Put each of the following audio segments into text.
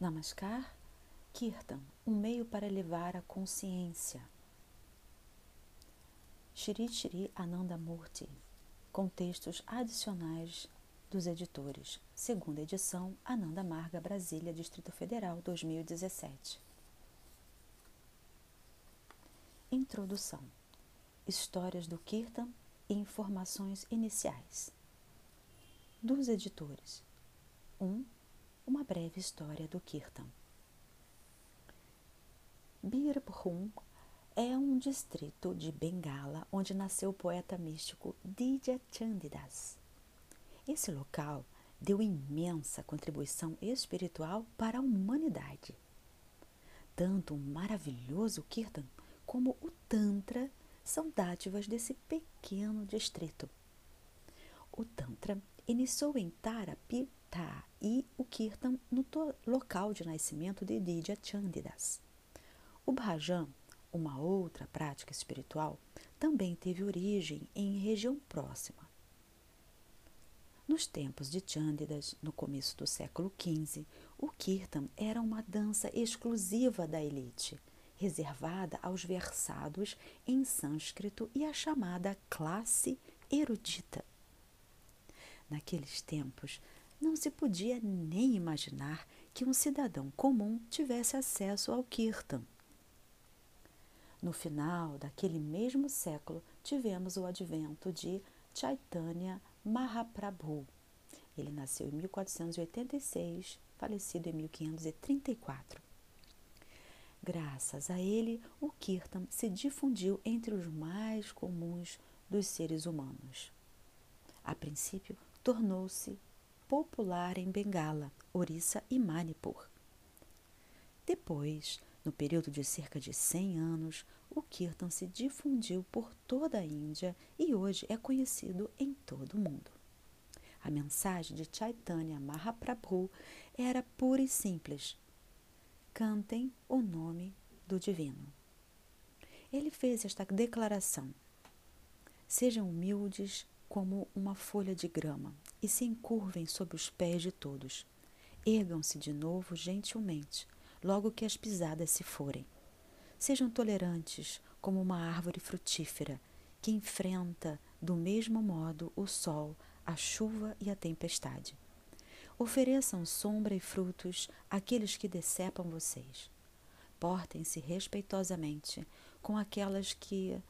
Namaskar, Kirtan, um meio para elevar a consciência. Shri Shri Anandamurti, com textos adicionais dos editores, segunda edição, Ananda Marga, Brasília, Distrito Federal, 2017. Introdução: Histórias do Kirtan e informações iniciais. Dos editores: 1. Um, uma breve história do Kirtan. Birbhum é um distrito de Bengala onde nasceu o poeta místico Didya Chandidas. Esse local deu imensa contribuição espiritual para a humanidade. Tanto o maravilhoso Kirtan como o Tantra são dádivas desse pequeno distrito. O Tantra iniciou em Tarapita e Kirtan no local de nascimento de Didya Chandidas. O Bhajan, uma outra prática espiritual, também teve origem em região próxima. Nos tempos de Chandidas, no começo do século XV, o Kirtan era uma dança exclusiva da elite, reservada aos versados em sânscrito e à chamada classe erudita. Naqueles tempos, não se podia nem imaginar que um cidadão comum tivesse acesso ao Kirtan. No final daquele mesmo século, tivemos o advento de Chaitanya Mahaprabhu. Ele nasceu em 1486, falecido em 1534. Graças a ele, o Kirtan se difundiu entre os mais comuns dos seres humanos. A princípio, tornou-se popular em Bengala, Orissa e Manipur. Depois, no período de cerca de 100 anos, o Kirtan se difundiu por toda a Índia e hoje é conhecido em todo o mundo. A mensagem de Chaitanya Mahaprabhu era pura e simples: cantem o nome do Divino. Ele fez esta declaração: Sejam humildes como uma folha de grama e se encurvem sob os pés de todos. Ergam-se de novo gentilmente, logo que as pisadas se forem. Sejam tolerantes como uma árvore frutífera que enfrenta do mesmo modo o sol, a chuva e a tempestade. Ofereçam sombra e frutos àqueles que decepam vocês. Portem-se respeitosamente com aquelas que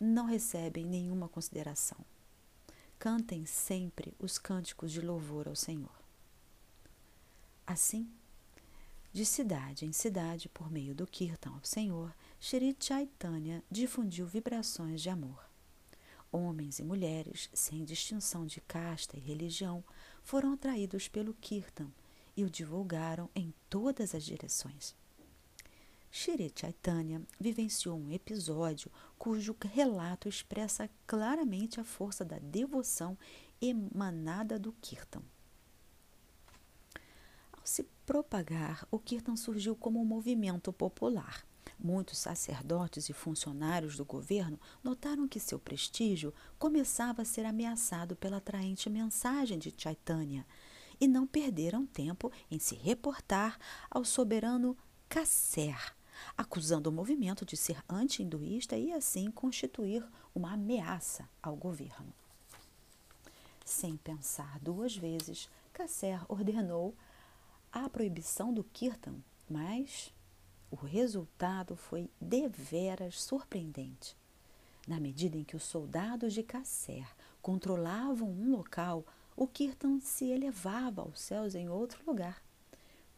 não recebem nenhuma consideração cantem sempre os cânticos de louvor ao Senhor. Assim, de cidade em cidade, por meio do Kirtan ao Senhor, Shri Chaitanya difundiu vibrações de amor. Homens e mulheres, sem distinção de casta e religião, foram atraídos pelo Kirtan e o divulgaram em todas as direções. Shri Chaitanya vivenciou um episódio cujo relato expressa claramente a força da devoção emanada do Kirtan. Ao se propagar, o Kirtan surgiu como um movimento popular. Muitos sacerdotes e funcionários do governo notaram que seu prestígio começava a ser ameaçado pela atraente mensagem de Chaitanya e não perderam tempo em se reportar ao soberano Kasser, acusando o movimento de ser anti-hinduísta e assim constituir uma ameaça ao governo. Sem pensar duas vezes, Kasser ordenou a proibição do kirtan, mas o resultado foi deveras surpreendente. Na medida em que os soldados de Kasser controlavam um local, o kirtan se elevava aos céus em outro lugar.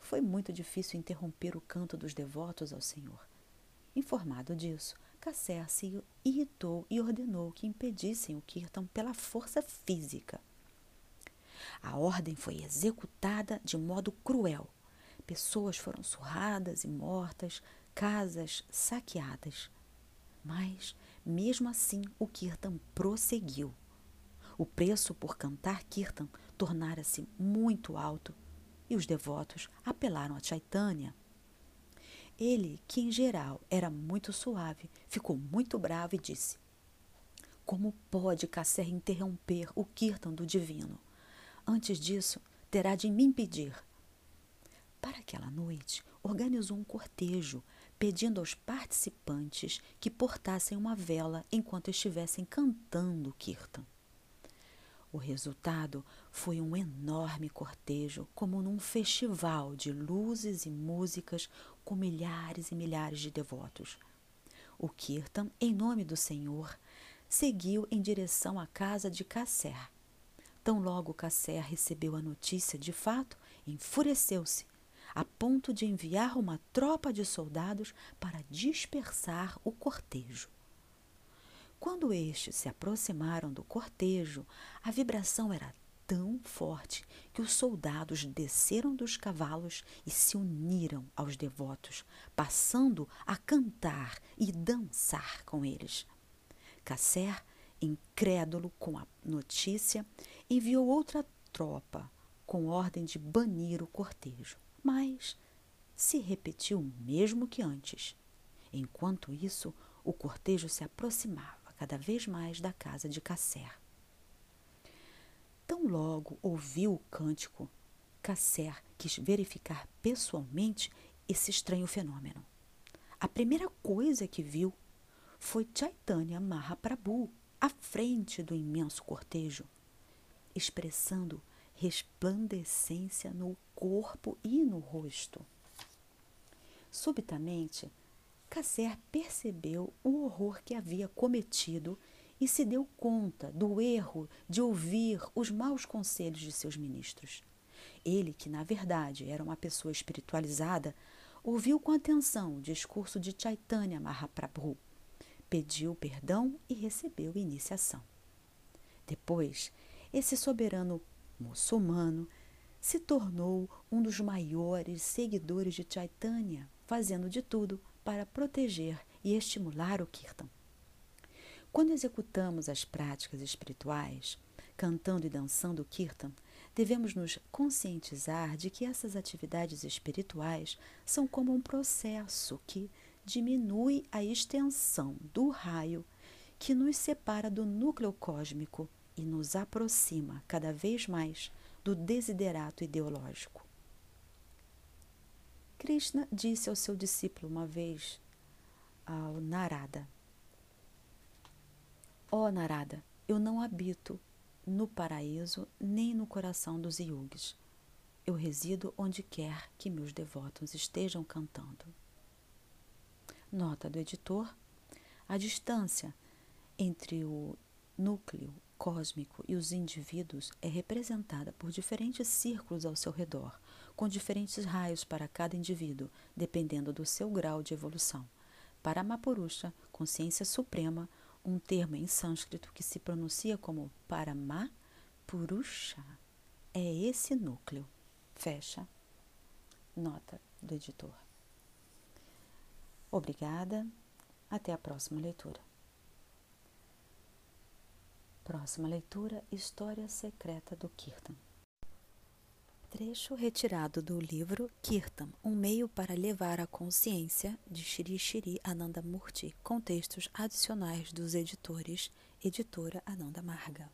Foi muito difícil interromper o canto dos devotos ao Senhor. Informado disso, Casser se irritou e ordenou que impedissem o Kirtan pela força física. A ordem foi executada de modo cruel. Pessoas foram surradas e mortas, casas saqueadas. Mas, mesmo assim, o Kirtan prosseguiu. O preço por cantar Kirtan tornara-se muito alto e os devotos apelaram a Chaitanya. Ele, que em geral era muito suave, ficou muito bravo e disse: Como pode Kasser interromper o kirtan do divino? Antes disso, terá de me impedir. Para aquela noite, organizou um cortejo, pedindo aos participantes que portassem uma vela enquanto estivessem cantando Kirtan. O resultado foi um enorme cortejo, como num festival de luzes e músicas com milhares e milhares de devotos. O Kirtan, em nome do Senhor, seguiu em direção à casa de Casser. Tão logo Casser recebeu a notícia de fato, enfureceu-se, a ponto de enviar uma tropa de soldados para dispersar o cortejo. Quando estes se aproximaram do cortejo, a vibração era tão forte que os soldados desceram dos cavalos e se uniram aos devotos, passando a cantar e dançar com eles. Casser, incrédulo com a notícia, enviou outra tropa com ordem de banir o cortejo. Mas se repetiu o mesmo que antes. Enquanto isso, o cortejo se aproximava cada vez mais da casa de Casser. Tão logo ouviu o cântico, Casser quis verificar pessoalmente esse estranho fenômeno. A primeira coisa que viu foi Chaitanya Mahaprabhu à frente do imenso cortejo, expressando resplandecência no corpo e no rosto. Subitamente, Casser percebeu o horror que havia cometido e se deu conta do erro de ouvir os maus conselhos de seus ministros. Ele, que na verdade era uma pessoa espiritualizada, ouviu com atenção o discurso de Chaitanya Mahaprabhu, pediu perdão e recebeu iniciação. Depois, esse soberano muçulmano se tornou um dos maiores seguidores de Chaitanya, fazendo de tudo para proteger e estimular o kirtan. Quando executamos as práticas espirituais, cantando e dançando o kirtan, devemos nos conscientizar de que essas atividades espirituais são como um processo que diminui a extensão do raio que nos separa do núcleo cósmico e nos aproxima cada vez mais do desiderato ideológico. Krishna disse ao seu discípulo uma vez, ao Narada: Ó oh, Narada, eu não habito no paraíso nem no coração dos yogis. Eu resido onde quer que meus devotos estejam cantando. Nota do editor: a distância entre o núcleo cósmico e os indivíduos é representada por diferentes círculos ao seu redor, com diferentes raios para cada indivíduo, dependendo do seu grau de evolução. Para Mapurusha, consciência suprema, um termo em sânscrito que se pronuncia como Parama Purusha, é esse núcleo. Fecha. Nota do editor. Obrigada. Até a próxima leitura. Próxima leitura: História Secreta do Kirtan. Trecho retirado do livro Kirtan, um meio para levar a consciência, de Shri Shri Anandamurti, com textos adicionais dos editores Editora Ananda Marga.